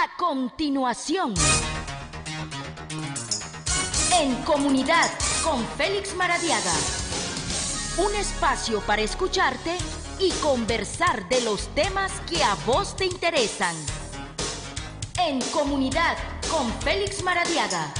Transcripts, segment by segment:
A continuación, en comunidad con Félix Maradiaga, un espacio para escucharte y conversar de los temas que a vos te interesan. En comunidad con Félix Maradiaga.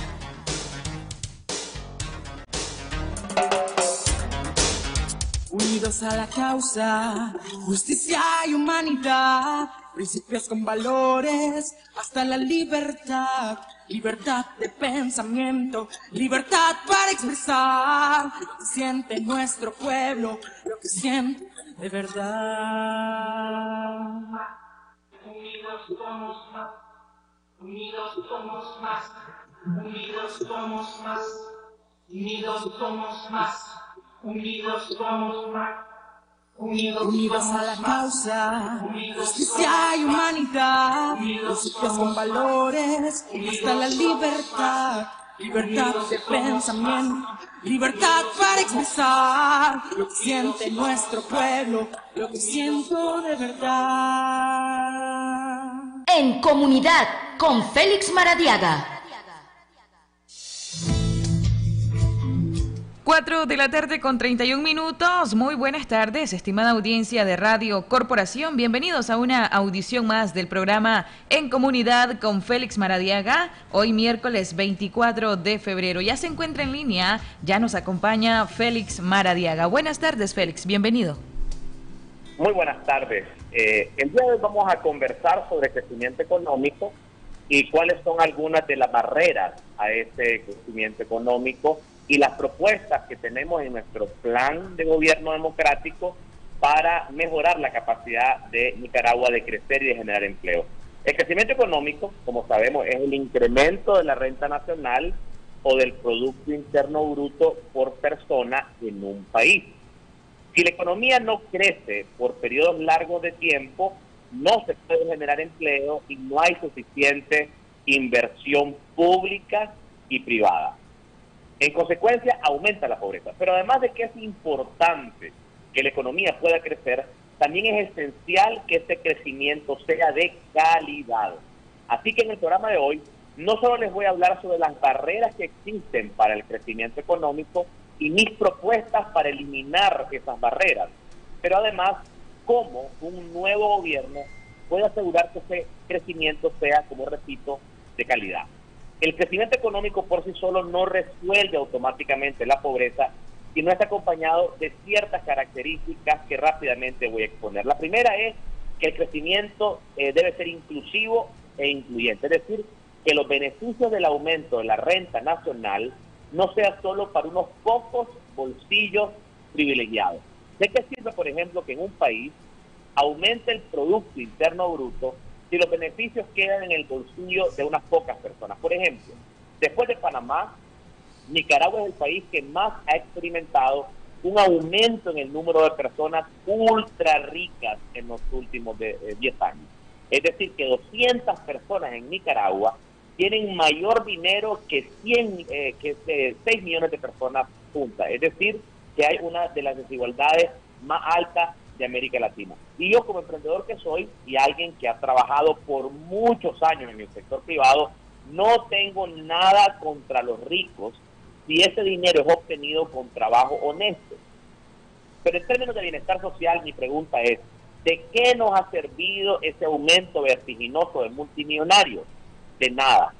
Unidos a la causa, justicia y humanidad, principios con valores, hasta la libertad. Libertad de pensamiento, libertad para expresar lo que siente nuestro pueblo, lo que siente de verdad. Unidos somos más, unidos somos más, unidos somos más, unidos somos más. Unidos somos más. Unidos, Unidos a la causa, justicia y humanidad, principios con valores, hasta la libertad, libertad de pensamiento, libertad para expresar lo que siente nuestro pueblo, lo que siento de verdad. En comunidad con Félix Maradiaga. 4 de la tarde con 31 minutos. Muy buenas tardes, estimada audiencia de Radio Corporación. Bienvenidos a una audición más del programa En Comunidad con Félix Maradiaga. Hoy miércoles 24 de febrero. Ya se encuentra en línea, ya nos acompaña Félix Maradiaga. Buenas tardes, Félix. Bienvenido. Muy buenas tardes. Eh, el día de hoy vamos a conversar sobre crecimiento económico y cuáles son algunas de las barreras a ese crecimiento económico y las propuestas que tenemos en nuestro plan de gobierno democrático para mejorar la capacidad de Nicaragua de crecer y de generar empleo. El crecimiento económico, como sabemos, es el incremento de la renta nacional o del Producto Interno Bruto por persona en un país. Si la economía no crece por periodos largos de tiempo, no se puede generar empleo y no hay suficiente inversión pública y privada. En consecuencia, aumenta la pobreza. Pero además de que es importante que la economía pueda crecer, también es esencial que este crecimiento sea de calidad. Así que en el programa de hoy no solo les voy a hablar sobre las barreras que existen para el crecimiento económico y mis propuestas para eliminar esas barreras, pero además cómo un nuevo gobierno puede asegurar que ese crecimiento sea, como repito, de calidad. El crecimiento económico por sí solo no resuelve automáticamente la pobreza y no está acompañado de ciertas características que rápidamente voy a exponer. La primera es que el crecimiento eh, debe ser inclusivo e incluyente, es decir, que los beneficios del aumento de la renta nacional no sea solo para unos pocos bolsillos privilegiados. ¿De qué sirve, por ejemplo, que en un país aumente el Producto Interno Bruto si los beneficios quedan en el bolsillo de unas pocas personas. Por ejemplo, después de Panamá, Nicaragua es el país que más ha experimentado un aumento en el número de personas ultra ricas en los últimos 10 eh, años. Es decir, que 200 personas en Nicaragua tienen mayor dinero que 100, eh, que 6 eh, millones de personas juntas. Es decir, que hay una de las desigualdades más altas de América Latina. Y yo como emprendedor que soy y alguien que ha trabajado por muchos años en el sector privado, no tengo nada contra los ricos si ese dinero es obtenido con trabajo honesto. Pero en términos de bienestar social, mi pregunta es, ¿de qué nos ha servido ese aumento vertiginoso de multimillonarios? De nada.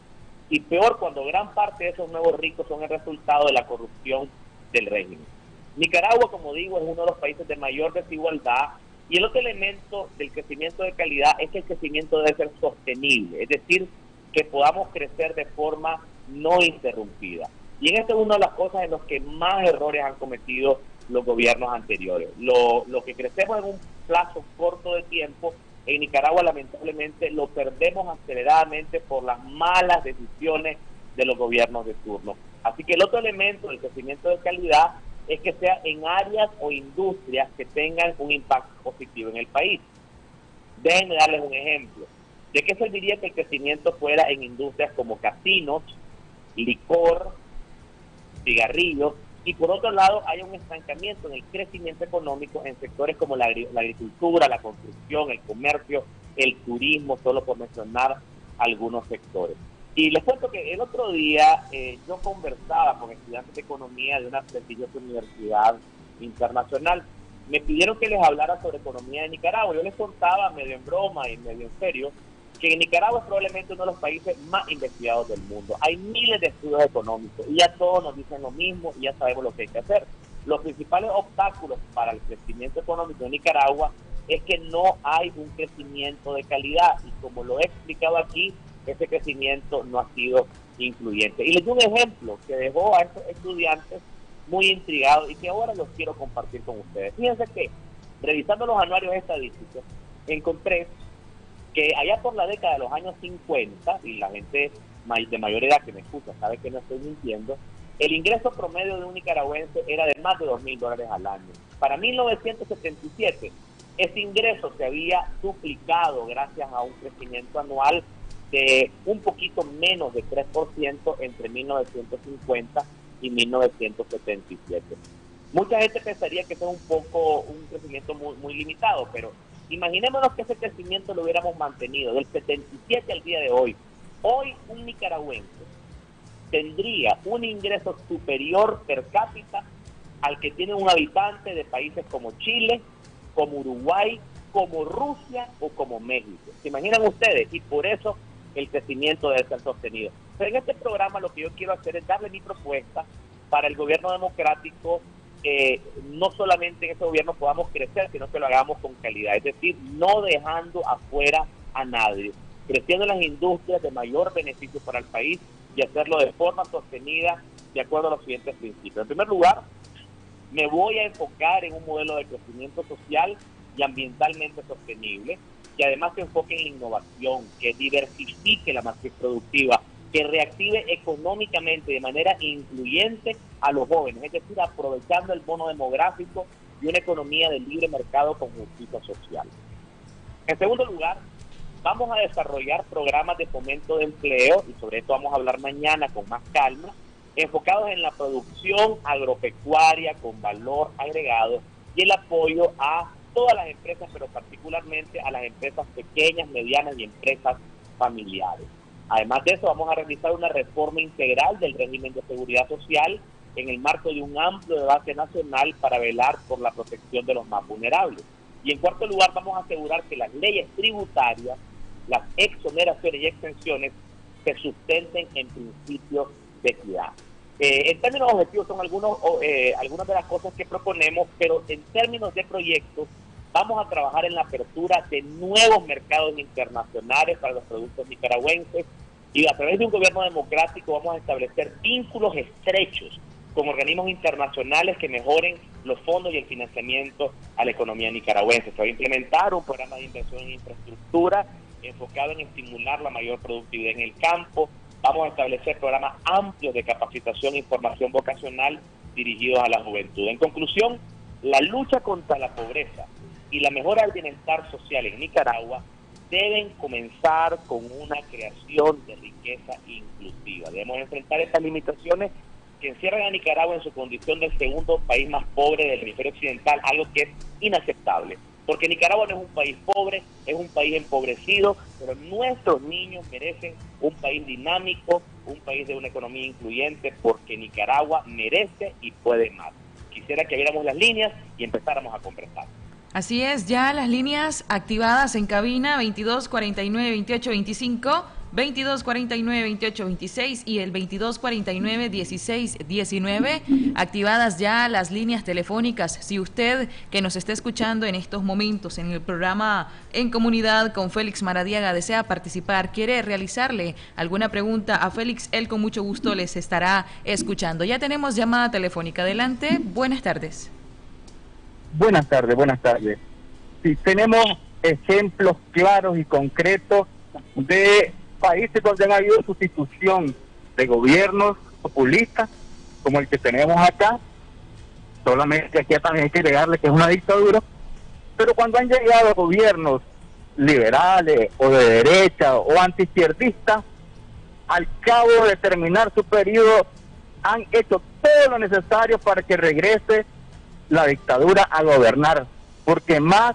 Y peor cuando gran parte de esos nuevos ricos son el resultado de la corrupción del régimen. Nicaragua, como digo, es uno de los países de mayor desigualdad y el otro elemento del crecimiento de calidad es que el crecimiento debe ser sostenible, es decir, que podamos crecer de forma no interrumpida. Y en esto es una de las cosas en las que más errores han cometido los gobiernos anteriores. Lo, lo que crecemos en un plazo corto de tiempo, en Nicaragua lamentablemente lo perdemos aceleradamente por las malas decisiones de los gobiernos de turno. Así que el otro elemento del crecimiento de calidad es que sea en áreas o industrias que tengan un impacto positivo en el país. Déjenme darles un ejemplo. ¿De qué serviría que el crecimiento fuera en industrias como casinos, licor, cigarrillos, y por otro lado hay un estancamiento en el crecimiento económico en sectores como la, agricultura, la construcción, el comercio, el turismo, solo por mencionar algunos sectores. Y les cuento que el otro día eh, yo conversaba con estudiantes de economía de una prestigiosa universidad internacional. Me pidieron que les hablara sobre economía de Nicaragua. Yo les contaba medio en broma y medio en serio que Nicaragua es probablemente uno de los países más investigados del mundo. Hay miles de estudios económicos y ya todos nos dicen lo mismo y ya sabemos lo que hay que hacer. Los principales obstáculos para el crecimiento económico de Nicaragua es que no hay un crecimiento de calidad y como lo he explicado aquí, ese crecimiento no ha sido incluyente. Y les doy un ejemplo que dejó a estos estudiantes muy intrigados y que ahora los quiero compartir con ustedes. Fíjense que, revisando los anuarios estadísticos, encontré que allá por la década de los años 50, y la gente de mayor edad que me escucha sabe que no estoy mintiendo, el ingreso promedio de un nicaragüense era de más de 2 mil dólares al año. Para 1977, ese ingreso se había duplicado gracias a un crecimiento anual de un poquito menos de 3% entre 1950 y 1977. Mucha gente pensaría que eso es un poco un crecimiento muy, muy limitado, pero imaginémonos que ese crecimiento lo hubiéramos mantenido del 77 al día de hoy. Hoy un nicaragüense tendría un ingreso superior per cápita al que tiene un habitante de países como Chile, como Uruguay, como Rusia o como México. ¿Se imaginan ustedes? Y por eso el crecimiento debe ser sostenido. Pero en este programa lo que yo quiero hacer es darle mi propuesta para el gobierno democrático, no solamente en ese gobierno podamos crecer, sino que lo hagamos con calidad, es decir, no dejando afuera a nadie, creciendo las industrias de mayor beneficio para el país y hacerlo de forma sostenida de acuerdo a los siguientes principios. En primer lugar, me voy a enfocar en un modelo de crecimiento social y ambientalmente sostenible, que además se enfoque en la innovación, que diversifique la matriz productiva, que reactive económicamente de manera incluyente a los jóvenes, es decir, aprovechando el bono demográfico y una economía de libre mercado con justicia social. En segundo lugar, vamos a desarrollar programas de fomento de empleo, y sobre esto vamos a hablar mañana con más calma, enfocados en la producción agropecuaria con valor agregado y el apoyo a todas las empresas, pero particularmente a las empresas pequeñas, medianas y empresas familiares. Además de eso, vamos a realizar una reforma integral del régimen de seguridad social en el marco de un amplio debate nacional para velar por la protección de los más vulnerables. Y en cuarto lugar, vamos a asegurar que las leyes tributarias, las exoneraciones y extensiones se sustenten en principios de equidad. Eh, en términos objetivos son algunos, eh, algunas de las cosas que proponemos, pero en términos de proyectos vamos a trabajar en la apertura de nuevos mercados internacionales para los productos nicaragüenses y a través de un gobierno democrático vamos a establecer vínculos estrechos con organismos internacionales que mejoren los fondos y el financiamiento a la economía nicaragüense. Se va a implementar un programa de inversión en infraestructura enfocado en estimular la mayor productividad en el campo, Vamos a establecer programas amplios de capacitación e información vocacional dirigidos a la juventud. En conclusión, la lucha contra la pobreza y la mejora del bienestar social en Nicaragua deben comenzar con una creación de riqueza inclusiva. Debemos enfrentar estas limitaciones que encierran a Nicaragua en su condición del segundo país más pobre del hemisferio occidental, algo que es inaceptable. Porque Nicaragua no es un país pobre, es un país empobrecido, pero nuestros niños merecen un país dinámico, un país de una economía incluyente, porque Nicaragua merece y puede más. Quisiera que viéramos las líneas y empezáramos a conversar. Así es, ya las líneas activadas en cabina 22 49 28 25 22 49 28 26 y el 22 49 16 19. Activadas ya las líneas telefónicas. Si usted que nos está escuchando en estos momentos en el programa En Comunidad con Félix Maradiaga desea participar, quiere realizarle alguna pregunta a Félix, él con mucho gusto les estará escuchando. Ya tenemos llamada telefónica. Adelante, buenas tardes. Buenas tardes, buenas tardes. Si tenemos ejemplos claros y concretos de países donde ha habido sustitución de gobiernos populistas, como el que tenemos acá, solamente aquí también hay que agregarle que es una dictadura, pero cuando han llegado gobiernos liberales o de derecha o antiizquierdistas, al cabo de terminar su periodo, han hecho todo lo necesario para que regrese la dictadura a gobernar, porque más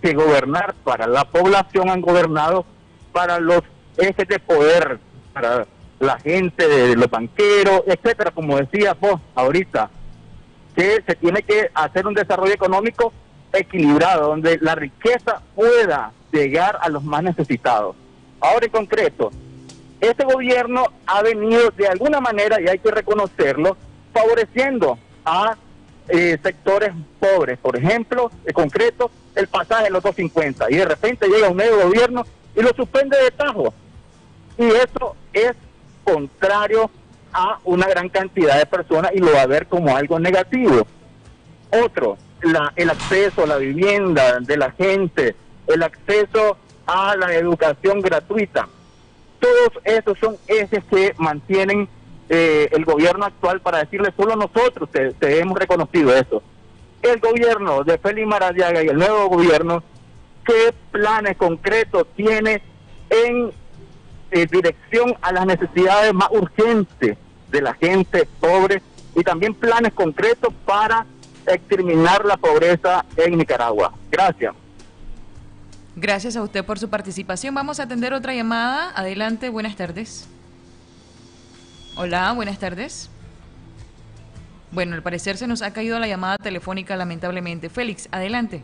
que gobernar para la población han gobernado para los ejes de poder para la gente, de los banqueros, etcétera, como decía vos ahorita, que se tiene que hacer un desarrollo económico equilibrado, donde la riqueza pueda llegar a los más necesitados. Ahora en concreto, este gobierno ha venido de alguna manera, y hay que reconocerlo, favoreciendo a eh, sectores pobres. Por ejemplo, en concreto, el pasaje de los 250. Y de repente llega un nuevo gobierno y lo suspende de tajo. Y eso es contrario a una gran cantidad de personas y lo va a ver como algo negativo. Otro, la, el acceso a la vivienda de la gente, el acceso a la educación gratuita. Todos esos son ejes que mantienen eh, el gobierno actual para decirle solo nosotros te, hemos reconocido eso. El gobierno de Félix Maradiaga y el nuevo gobierno, ¿qué planes concretos tiene en eh, dirección a las necesidades más urgentes de la gente pobre y también planes concretos para exterminar la pobreza en Nicaragua? Gracias. Gracias a usted por su participación. Vamos a atender otra llamada. Adelante, buenas tardes. Hola, buenas tardes. Bueno, al parecer se nos ha caído la llamada telefónica lamentablemente. Félix, adelante.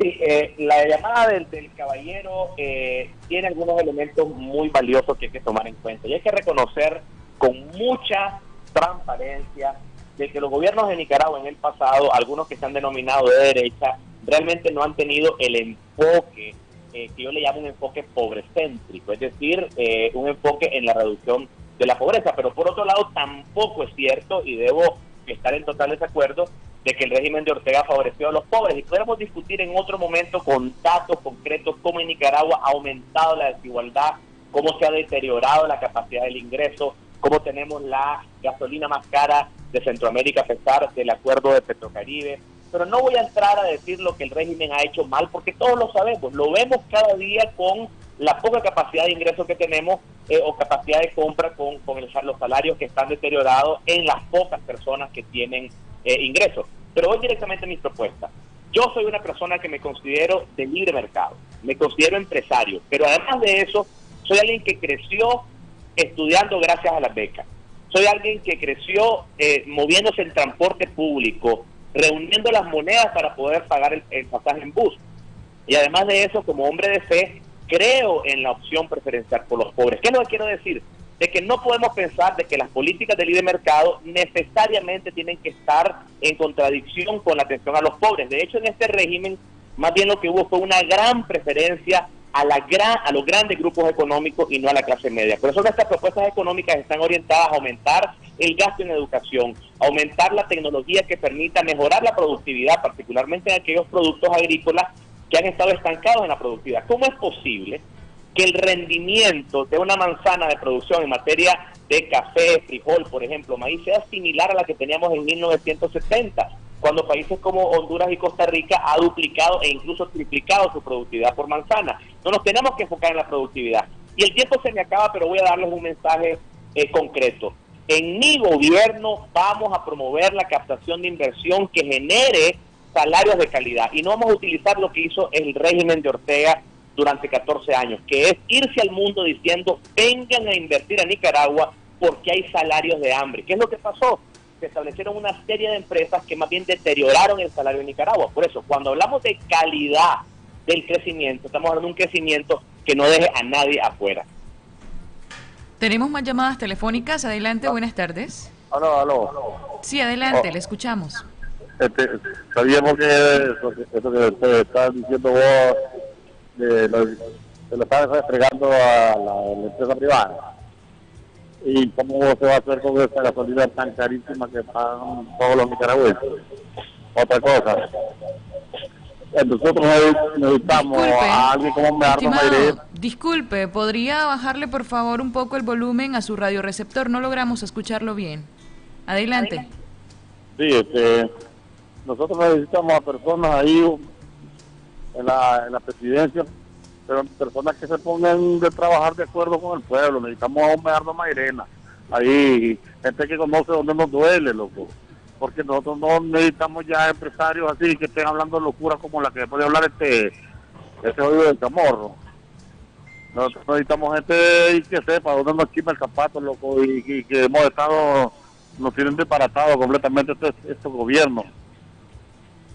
Sí, eh, la llamada del, caballero eh, tiene algunos elementos muy valiosos que hay que tomar en cuenta. Y hay que reconocer con mucha transparencia de que los gobiernos de Nicaragua en el pasado, algunos que se han denominado de derecha, realmente no han tenido el enfoque eh, que yo le llamo un enfoque pobrecéntrico, es decir, un enfoque en la reducción de la pobreza. Pero por otro lado, tampoco es cierto, y debo estar en total desacuerdo, de que el régimen de Ortega favoreció a los pobres. Y podemos discutir en otro momento con datos concretos cómo en Nicaragua ha aumentado la desigualdad, cómo se ha deteriorado la capacidad del ingreso, cómo tenemos la gasolina más cara de Centroamérica a pesar del acuerdo de Petrocaribe. Pero no voy a entrar a decir lo que el régimen ha hecho mal, porque todos lo sabemos, lo vemos cada día con la poca capacidad de ingreso que tenemos eh, o capacidad de compra con, con los salarios que están deteriorados en las pocas personas que tienen eh, ingresos. Pero voy directamente a mi propuesta. Yo soy una persona que me considero de libre mercado, me considero empresario, pero además de eso, soy alguien que creció estudiando gracias a las becas. Soy alguien que creció eh, moviéndose en transporte público, reuniendo las monedas para poder pagar el pasaje en bus. Y además de eso, como hombre de fe, creo en la opción preferencial por los pobres. ¿Qué es lo que quiero decir? De que no podemos pensar de que las políticas de libre mercado necesariamente tienen que estar en contradicción con la atención a los pobres. De hecho, en este régimen, más bien lo que hubo fue una gran preferencia a, la gran, a los grandes grupos económicos y no a la clase media. Por eso nuestras propuestas económicas están orientadas a aumentar el gasto en educación, aumentar la tecnología que permita mejorar la productividad, particularmente en aquellos productos agrícolas que han estado estancados en la productividad. ¿Cómo es posible que el rendimiento de una manzana de producción en materia de café, frijol, por ejemplo, maíz, sea similar a la que teníamos en 1970, cuando países como Honduras y Costa Rica ha duplicado e incluso triplicado su productividad por manzana? No nos tenemos que enfocar en la productividad. Y el tiempo se me acaba, pero voy a darles un mensaje eh, concreto. En mi gobierno vamos a promover la captación de inversión que genere salarios de calidad. Y no vamos a utilizar lo que hizo el régimen de Ortega durante 14 años, que es irse al mundo diciendo, vengan a invertir a Nicaragua porque hay salarios de hambre. ¿Qué es lo que pasó? Se establecieron una serie de empresas que más bien deterioraron el salario de Nicaragua. Por eso, cuando hablamos de calidad del crecimiento, estamos hablando de un crecimiento que no deje a nadie afuera. Tenemos más llamadas telefónicas. Adelante, buenas tardes. Aló, aló. Sí, adelante, le escuchamos este, sabíamos que eso, que te estás diciendo vos, de lo, se lo estás restregando a la, empresa privada. ¿Y cómo se va a hacer con esta gasolina tan carísima que pagan todos los nicaragüenses? Otra cosa. Nosotros necesitamos a alguien como Medardo Mayre. Disculpe, ¿podría bajarle por favor un poco el volumen a su radioreceptor? No logramos escucharlo bien. Adelante. Sí, este, nosotros necesitamos a personas ahí en la, en la presidencia, pero personas que se pongan de trabajar de acuerdo con el pueblo. Necesitamos a un Medardo Mairena, ahí, gente que conoce dónde nos duele, loco. Porque nosotros no necesitamos ya empresarios así que estén hablando locura como la que puede hablar este, este oído del camorro. Nosotros necesitamos gente que sepa dónde nos quita el zapato, loco, y, que hemos estado, nos tienen desparatados completamente estos, estos gobiernos.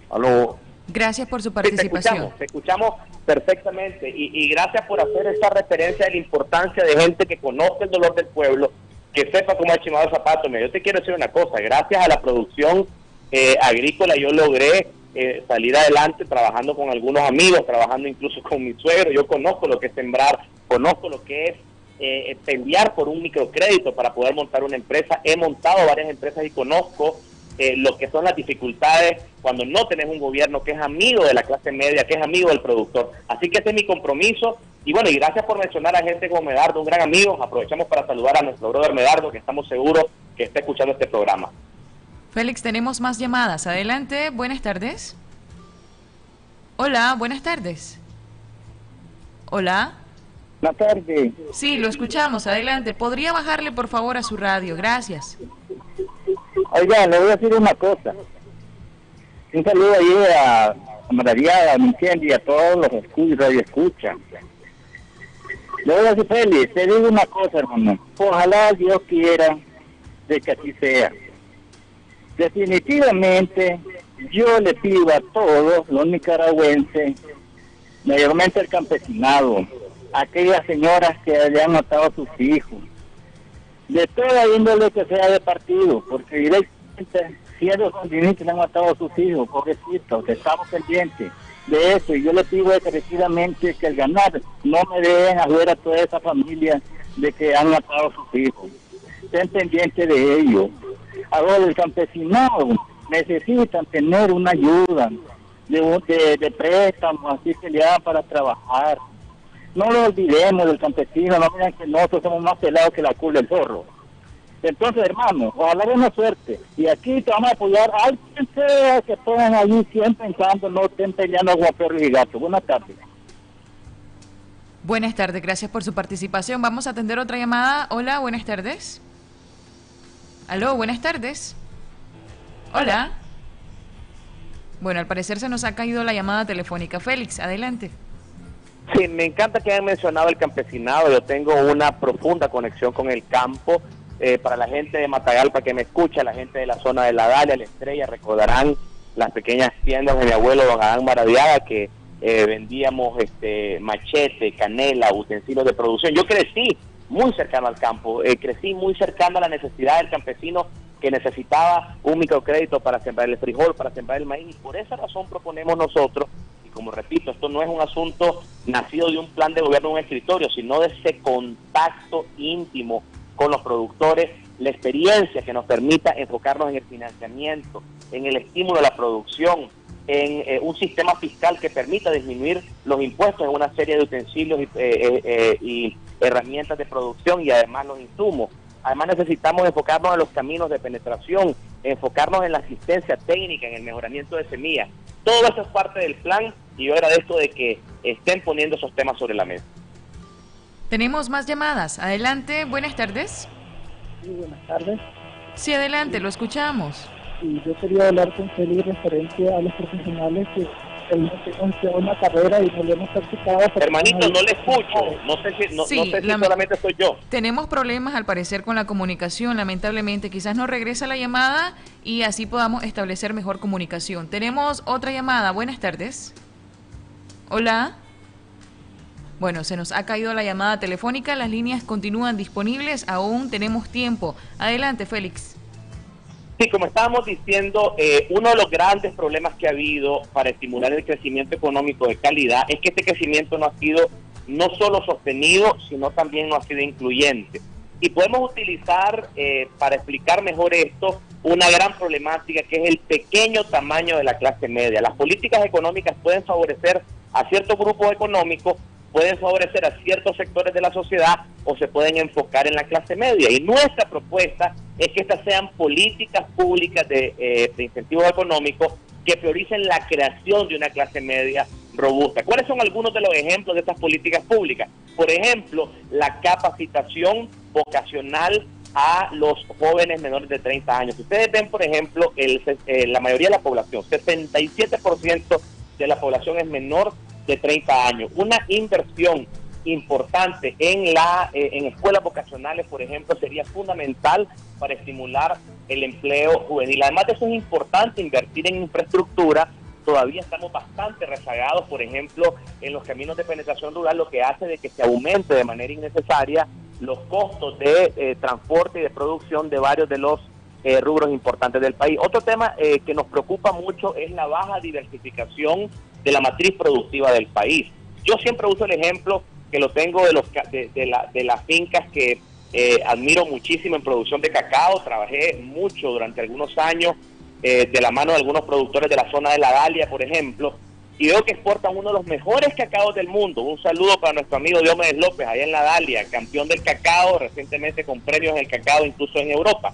Aló. Gracias por su participación. te, escuchamos, perfectamente y, gracias por hacer esta referencia de la importancia de gente que conozca el dolor del pueblo, que sepa cómo ha chimado el zapato. Yo te quiero decir una cosa, gracias a la producción eh, agrícola yo logré eh, salir adelante trabajando con algunos amigos, trabajando incluso con mi suegro. Yo conozco lo que es sembrar, conozco lo que es eh, pelear por un microcrédito para poder montar una empresa. He montado varias empresas y conozco eh, lo que son las dificultades cuando no tenés un gobierno que es amigo de la clase media, que es amigo del productor. Así que ese es mi compromiso. Y bueno, y gracias por mencionar a gente como Medardo, un gran amigo. Aprovechamos para saludar a nuestro brother Medardo, que estamos seguros que está escuchando este programa. Félix, tenemos más llamadas. Adelante, buenas tardes. Hola, buenas tardes. Hola. Buenas tardes. Sí, lo escuchamos. Adelante. ¿Podría bajarle, por favor, a su radio? Gracias. Oiga, le voy a decir una cosa. Un saludo ahí a, María, a Michendi y a todos los escuchas y escuchan. Le voy a decir, Félix, te digo una cosa, hermano. Ojalá Dios quiera de que así sea. Definitivamente, yo le pido a todos los nicaragüenses, mayormente el campesinado, aquellas señoras que hayan matado a sus hijos, de toda índole que sea de partido, porque directamente siendo sandinistas han matado a sus hijos, pobrecitos, estamos pendientes de eso, y yo le pido encarecidamente que al ganar no me dejen afuera a toda esa familia de que han matado a sus hijos. Estén pendientes de ellos. Ahora el campesinado necesitan tener una ayuda de, de, préstamo, así que le dan para trabajar. No lo olvidemos del campesino, no miren que nosotros somos más pelados que la cula del zorro. Entonces, hermano, ojalá buena suerte. Y aquí te vamos a apoyar a alguien sea que pongan allí siempre pensando, no estén peleando con perros y gatos. Buenas tardes. Buenas tardes, gracias por su participación. Vamos a atender otra llamada. Hola, buenas tardes. Aló, buenas tardes. Hola. Bueno, al parecer se nos ha caído la llamada telefónica. Félix, adelante. Sí, me encanta que hayan mencionado el campesinado. Yo tengo una profunda conexión con el campo. Eh, para la gente de Matagalpa que me escucha, la gente de la zona de la Dalia, la Estrella, recordarán las pequeñas tiendas de mi abuelo don Adán Maradiaga que eh, vendíamos este machete, canela, utensilios de producción. Yo crecí muy cercano al campo. Eh, crecí muy cercano a la necesidad del campesino que necesitaba un microcrédito para sembrar el frijol, para sembrar el maíz. Y por esa razón proponemos nosotros, como repito, esto no es un asunto nacido de un plan de gobierno en un escritorio, sino de ese contacto íntimo con los productores, la experiencia que nos permita enfocarnos en el financiamiento, en el estímulo a la producción, en eh, un sistema fiscal que permita disminuir los impuestos en una serie de utensilios y, eh, y herramientas de producción y además los insumos. Además necesitamos enfocarnos en los caminos de penetración, enfocarnos en la asistencia técnica, en el mejoramiento de semillas. Todo eso es parte del plan y yo agradezco de que estén poniendo esos temas sobre la mesa. Tenemos más llamadas. Adelante, buenas tardes. Sí, buenas tardes. Sí, adelante, lo escuchamos. Y yo quería hablar con Feli referente a los profesionales que una carrera y no le hemos practicado. Hermanito, no le escucho. No sé si, no, sé si solamente soy yo. Tenemos problemas al parecer con la comunicación, lamentablemente. Quizás no regresa la llamada y así podamos establecer mejor comunicación. Tenemos otra llamada. Buenas tardes. Hola. Bueno, se nos ha caído la llamada telefónica. Las líneas continúan disponibles. Aún tenemos tiempo. Adelante, Félix. Sí, como estábamos diciendo, eh, uno de los grandes problemas que ha habido para estimular el crecimiento económico de calidad es que este crecimiento no ha sido no solo sostenido, sino también no ha sido incluyente. Y podemos utilizar, eh, para explicar mejor esto, una gran problemática que es el pequeño tamaño de la clase media. Las políticas económicas pueden favorecer a ciertos grupos económicos, pueden favorecer a ciertos sectores de la sociedad o se pueden enfocar en la clase media. Y nuestra propuesta es que estas sean políticas públicas de, eh, de incentivos económicos que prioricen la creación de una clase media robusta. ¿Cuáles son algunos de los ejemplos de estas políticas públicas? Por ejemplo, la capacitación vocacional a los jóvenes menores de 30 años. Ustedes ven, por ejemplo, el, eh, la mayoría de la población, 67% de la población es menor de 30 años. Una inversión importante en la eh, en escuelas vocacionales, por ejemplo, sería fundamental para estimular el empleo juvenil. Además de eso es importante invertir en infraestructura. Todavía estamos bastante rezagados, por ejemplo, en los caminos de penetración rural, lo que hace de que se aumente de manera innecesaria los costos de eh, transporte y de producción de varios de los eh, rubros importantes del país. Otro tema que nos preocupa mucho es la baja diversificación de la matriz productiva del país. Yo siempre uso el ejemplo que lo tengo de, los, de, de, las fincas que eh, admiro muchísimo en producción de cacao. Trabajé mucho durante algunos años eh, de la mano de algunos productores de la zona de la Dalia, por ejemplo, y veo que exportan uno de los mejores cacaos del mundo. Un saludo para nuestro amigo Diomedes López, allá en la Dalia, campeón del cacao, recientemente con premios en el cacao, incluso en Europa.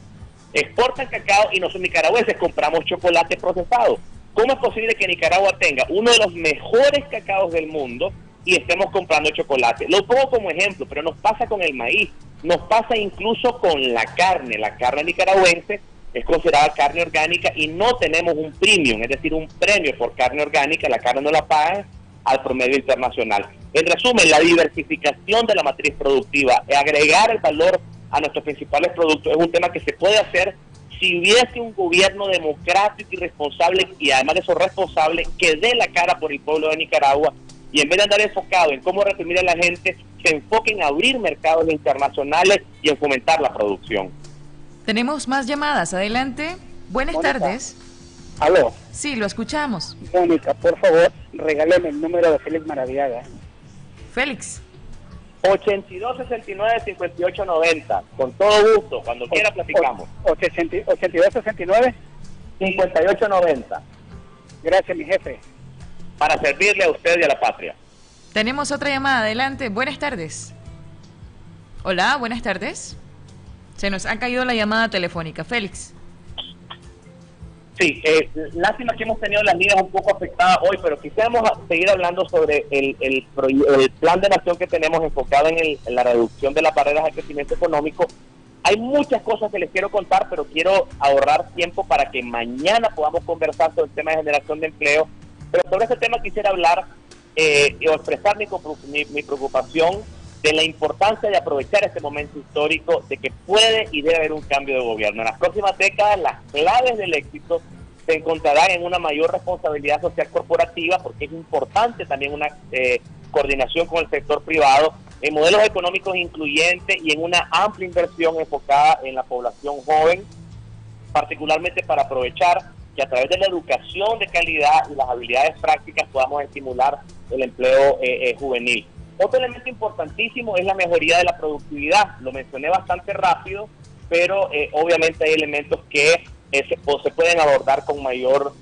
Exportan cacao y nosotros nicaragüenses compramos chocolate procesado. ¿Cómo es posible que Nicaragua tenga uno de los mejores cacaos del mundo y estemos comprando chocolate. Lo pongo como ejemplo, pero nos pasa con el maíz, nos pasa incluso con la carne. La carne nicaragüense es considerada carne orgánica y no tenemos un premium, es decir, un premio por carne orgánica, la carne no la pagan al promedio internacional. En resumen, la diversificación de la matriz productiva, agregar el valor a nuestros principales productos es un tema que se puede hacer si hubiese un gobierno democrático y responsable, y además de eso responsable, que dé la cara por el pueblo de Nicaragua y en vez de andar enfocado en cómo reprimir a la gente, se enfoque en abrir mercados internacionales y en fomentar la producción. Tenemos más llamadas, adelante. Buenas tardes. ¿Aló? Sí, lo escuchamos. Mónica, por favor, regáleme el número de Félix Maradiaga. Félix. 8269-5890. Con todo gusto, cuando quiera platicamos. 8269 5890. Gracias, mi jefe para servirle a usted y a la patria. Tenemos otra llamada, adelante. Buenas tardes. Hola, buenas tardes. Se nos ha caído la llamada telefónica. Félix. Sí, eh, lástima que hemos tenido las líneas un poco afectadas hoy, pero quisiéramos seguir hablando sobre el, el, plan de nación que tenemos enfocado en, el, la reducción de las barreras al crecimiento económico. Hay muchas cosas que les quiero contar, pero quiero ahorrar tiempo para que mañana podamos conversar sobre el tema de generación de empleo pero sobre este tema quisiera hablar eh, y expresar mi, mi, preocupación de la importancia de aprovechar este momento histórico de que puede y debe haber un cambio de gobierno. En las próximas décadas las claves del éxito se encontrarán en una mayor responsabilidad social corporativa porque es importante también una eh, coordinación con el sector privado, en modelos económicos incluyentes y en una amplia inversión enfocada en la población joven, particularmente para aprovechar que a través de la educación de calidad y las habilidades prácticas podamos estimular el empleo eh, eh, juvenil. Otro elemento importantísimo es la mejoría de la productividad. Lo mencioné bastante rápido, pero eh, obviamente hay elementos que se, se, pueden abordar con mayor,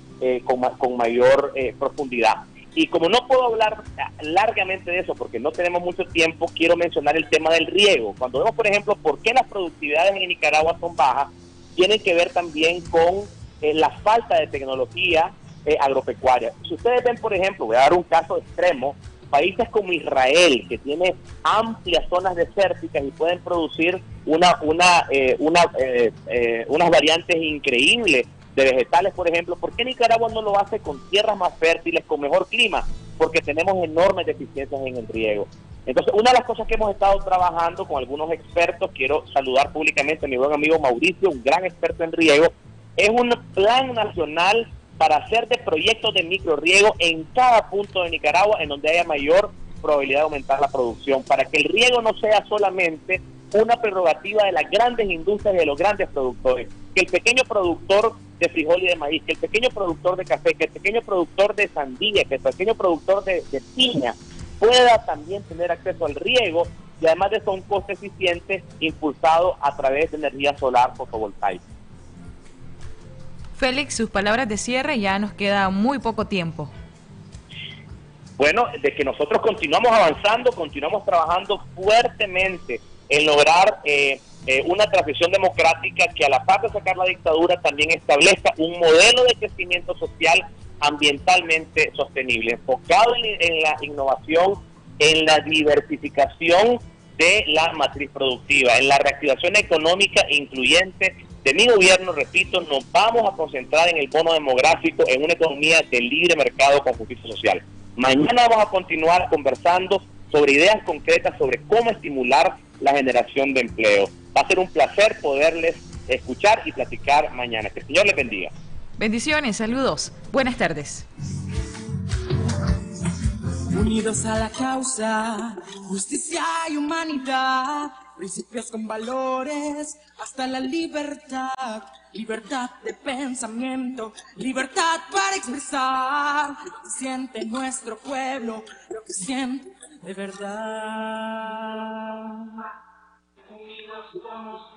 con, con, mayor profundidad. Y como no puedo hablar largamente de eso porque no tenemos mucho tiempo, quiero mencionar el tema del riego. Cuando vemos, por ejemplo, por qué las productividades en Nicaragua son bajas, tienen que ver también con la falta de tecnología eh, agropecuaria. Si ustedes ven, por ejemplo, voy a dar un caso extremo, países como Israel, que tiene amplias zonas desérticas y pueden producir una, una, eh, una, eh, unas variantes increíbles de vegetales, por ejemplo, ¿por qué Nicaragua no lo hace con tierras más fértiles, con mejor clima? Porque tenemos enormes deficiencias en el riego. Entonces, una de las cosas que hemos estado trabajando con algunos expertos, quiero saludar públicamente a mi buen amigo Mauricio, un gran experto en riego, es un plan nacional para hacer de proyectos de microriego en cada punto de Nicaragua en donde haya mayor probabilidad de aumentar la producción, para que el riego no sea solamente una prerrogativa de las grandes industrias y de los grandes productores, que el pequeño productor de frijol y de maíz, que el pequeño productor de café, que el pequeño productor de sandía, que el pequeño productor de, de piña pueda también tener acceso al riego y además de eso un coste eficiente impulsado a través de energía solar fotovoltaica. Félix, sus palabras de cierre, ya nos queda muy poco tiempo. Bueno, de que nosotros continuamos avanzando, continuamos trabajando fuertemente en lograr eh, eh, una transición democrática que a la par de sacar la dictadura también establezca un modelo de crecimiento social ambientalmente sostenible, enfocado en la innovación, en la diversificación de la matriz productiva, en la reactivación económica incluyente de mi gobierno, repito, nos vamos a concentrar en el bono demográfico, en una economía de libre mercado con justicia social. Mañana vamos a continuar conversando sobre ideas concretas sobre cómo estimular la generación de empleo. Va a ser un placer poderles escuchar y platicar mañana. Que el Señor les bendiga. Bendiciones, saludos. Buenas tardes. Unidos a la causa, justicia y humanidad, principios con valores, hasta la libertad. Libertad de pensamiento, libertad para expresar lo que siente nuestro pueblo, lo que siente de verdad.